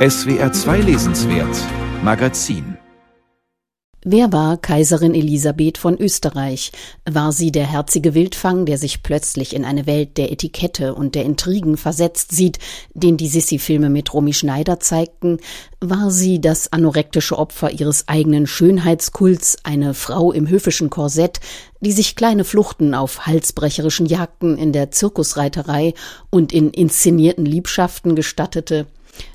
SWR 2 Lesenswert Magazin Wer war Kaiserin Elisabeth von Österreich? War sie der herzige Wildfang, der sich plötzlich in eine Welt der Etikette und der Intrigen versetzt sieht, den die Sissi-Filme mit Romy Schneider zeigten? War sie das anorektische Opfer ihres eigenen Schönheitskults, eine Frau im höfischen Korsett, die sich kleine Fluchten auf halsbrecherischen Jagden in der Zirkusreiterei und in inszenierten Liebschaften gestattete?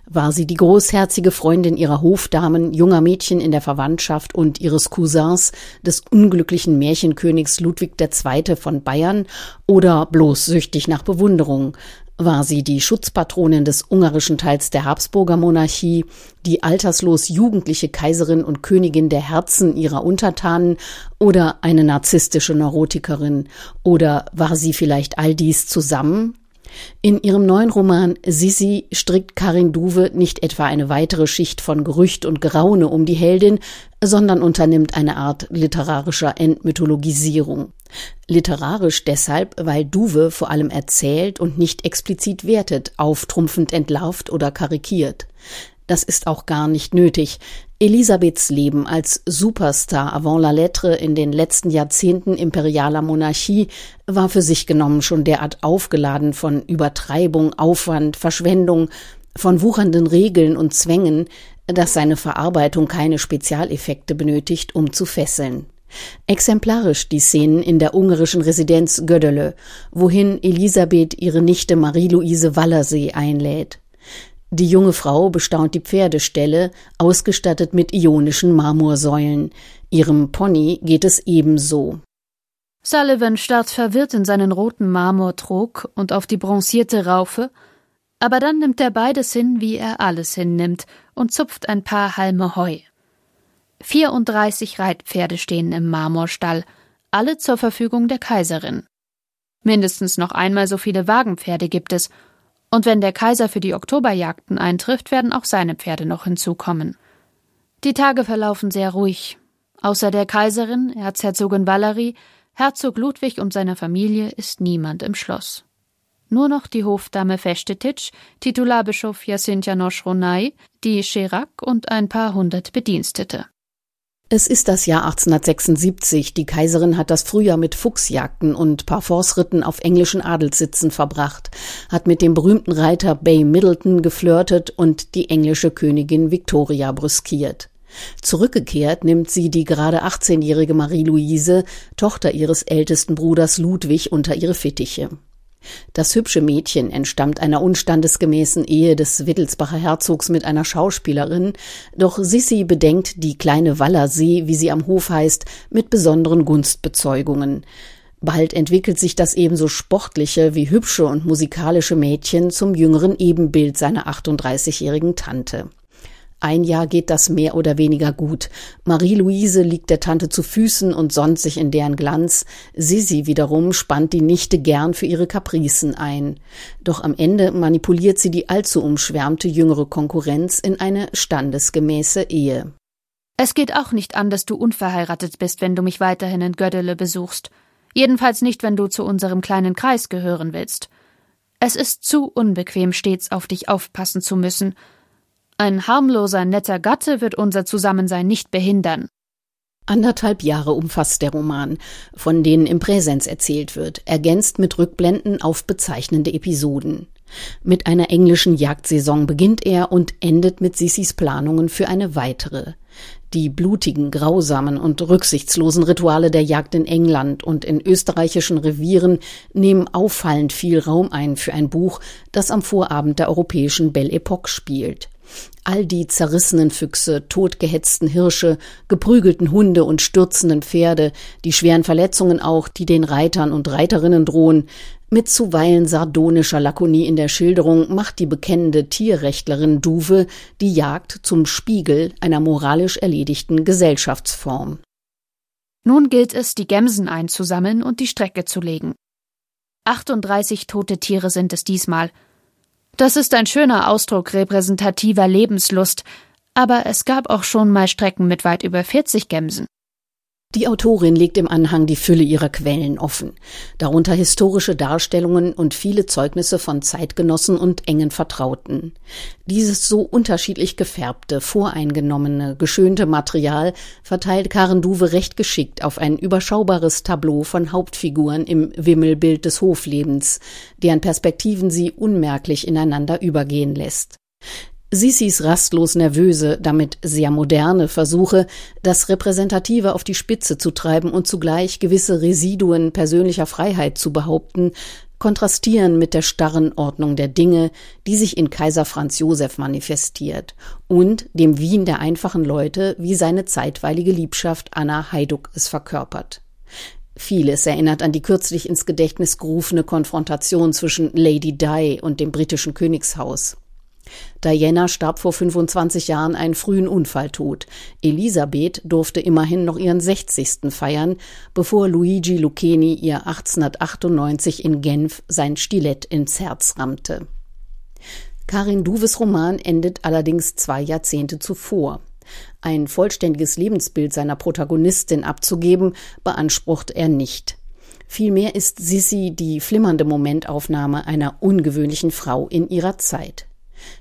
War sie die großherzige Freundin ihrer Hofdamen, junger Mädchen in der Verwandtschaft und ihres Cousins, des unglücklichen Märchenkönigs Ludwig II. von Bayern, oder bloß süchtig nach Bewunderung, war sie die Schutzpatronin des ungarischen Teils der Habsburger Monarchie, die alterslos jugendliche Kaiserin und Königin der Herzen ihrer Untertanen oder eine narzisstische Neurotikerin, oder war sie vielleicht all dies zusammen? In ihrem neuen Roman Sissi strickt Karin Duwe nicht etwa eine weitere Schicht von Gerücht und Geraune um die Heldin, sondern unternimmt eine Art literarischer Entmythologisierung. Literarisch deshalb, weil Duwe vor allem erzählt und nicht explizit wertet, auftrumpfend entlarvt oder karikiert. Das ist auch gar nicht nötig. Elisabeths Leben als Superstar avant la lettre in den letzten Jahrzehnten imperialer Monarchie war für sich genommen schon derart aufgeladen von Übertreibung, Aufwand, Verschwendung, von wuchernden Regeln und Zwängen, dass seine Verarbeitung keine Spezialeffekte benötigt, um zu fesseln. Exemplarisch die Szenen in der ungarischen Residenz Gödele, wohin Elisabeth ihre Nichte Marie-Louise Wallersee einlädt. Die junge Frau bestaunt die Pferdeställe, ausgestattet mit ionischen Marmorsäulen. Ihrem Pony geht es ebenso. Sullivan starrt verwirrt in seinen roten Marmortrog und auf die bronzierte Raufe, aber dann nimmt er beides hin, wie er alles hinnimmt, und zupft ein paar Halme Heu. 34 Reitpferde stehen im Marmorstall, alle zur Verfügung der Kaiserin. Mindestens noch einmal so viele Wagenpferde gibt es, und wenn der Kaiser für die Oktoberjagden eintrifft, werden auch seine Pferde noch hinzukommen. Die Tage verlaufen sehr ruhig. Außer der Kaiserin, Erzherzogin Valerie, Herzog Ludwig und seiner Familie ist niemand im Schloss. Nur noch die Hofdame Festetic, Titularbischof Jacinta Noschronai, die Scherak und ein paar hundert Bedienstete. Es ist das Jahr 1876. Die Kaiserin hat das Frühjahr mit Fuchsjagden und Parforce-Ritten auf englischen Adelssitzen verbracht, hat mit dem berühmten Reiter Bay Middleton geflirtet und die englische Königin Victoria brüskiert. Zurückgekehrt nimmt sie die gerade 18-jährige Marie-Louise, Tochter ihres ältesten Bruders Ludwig, unter ihre Fittiche. Das hübsche Mädchen entstammt einer unstandesgemäßen Ehe des Wittelsbacher Herzogs mit einer Schauspielerin, doch Sissi bedenkt die kleine Wallersee, wie sie am Hof heißt, mit besonderen Gunstbezeugungen. Bald entwickelt sich das ebenso sportliche wie hübsche und musikalische Mädchen zum jüngeren Ebenbild seiner 38-jährigen Tante. Ein Jahr geht das mehr oder weniger gut. Marie-Louise liegt der Tante zu Füßen und sonnt sich in deren Glanz. Sisi wiederum spannt die Nichte gern für ihre Kapricen ein. Doch am Ende manipuliert sie die allzu umschwärmte jüngere Konkurrenz in eine standesgemäße Ehe. Es geht auch nicht an, dass du unverheiratet bist, wenn du mich weiterhin in Göddele besuchst. Jedenfalls nicht, wenn du zu unserem kleinen Kreis gehören willst. Es ist zu unbequem, stets auf dich aufpassen zu müssen, ein harmloser, netter Gatte wird unser Zusammensein nicht behindern. Anderthalb Jahre umfasst der Roman, von denen im Präsens erzählt wird, ergänzt mit Rückblenden auf bezeichnende Episoden. Mit einer englischen Jagdsaison beginnt er und endet mit Sissis Planungen für eine weitere. Die blutigen, grausamen und rücksichtslosen Rituale der Jagd in England und in österreichischen Revieren nehmen auffallend viel Raum ein für ein Buch, das am Vorabend der europäischen Belle Epoque spielt. All die zerrissenen Füchse, totgehetzten Hirsche, geprügelten Hunde und stürzenden Pferde, die schweren Verletzungen auch, die den Reitern und Reiterinnen drohen, mit zuweilen sardonischer Lakonie in der Schilderung macht die bekennende Tierrechtlerin Duwe die Jagd zum Spiegel einer moralisch erledigten Gesellschaftsform. Nun gilt es, die Gemsen einzusammeln und die Strecke zu legen. 38 tote Tiere sind es diesmal, das ist ein schöner Ausdruck repräsentativer Lebenslust, aber es gab auch schon mal Strecken mit weit über 40 Gemsen. Die Autorin legt im Anhang die Fülle ihrer Quellen offen, darunter historische Darstellungen und viele Zeugnisse von Zeitgenossen und engen Vertrauten. Dieses so unterschiedlich gefärbte, voreingenommene, geschönte Material verteilt Karen Duwe recht geschickt auf ein überschaubares Tableau von Hauptfiguren im Wimmelbild des Hoflebens, deren Perspektiven sie unmerklich ineinander übergehen lässt. Sissis rastlos nervöse, damit sehr moderne Versuche, das Repräsentative auf die Spitze zu treiben und zugleich gewisse Residuen persönlicher Freiheit zu behaupten, kontrastieren mit der starren Ordnung der Dinge, die sich in Kaiser Franz Josef manifestiert und dem Wien der einfachen Leute, wie seine zeitweilige Liebschaft Anna Heiduck es verkörpert. Vieles erinnert an die kürzlich ins Gedächtnis gerufene Konfrontation zwischen Lady Di und dem britischen Königshaus. Diana starb vor 25 Jahren einen frühen Unfalltod. Elisabeth durfte immerhin noch ihren 60. feiern, bevor Luigi Lucchini ihr 1898 in Genf sein Stilett ins Herz rammte. Karin Duves Roman endet allerdings zwei Jahrzehnte zuvor. Ein vollständiges Lebensbild seiner Protagonistin abzugeben, beansprucht er nicht. Vielmehr ist Sissi die flimmernde Momentaufnahme einer ungewöhnlichen Frau in ihrer Zeit.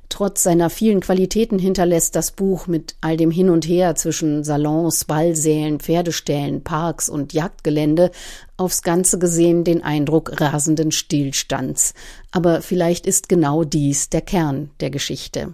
Trotz seiner vielen Qualitäten hinterlässt das Buch mit all dem Hin und Her zwischen Salons, Ballsälen, Pferdeställen, Parks und Jagdgelände aufs Ganze gesehen den Eindruck rasenden Stillstands. Aber vielleicht ist genau dies der Kern der Geschichte.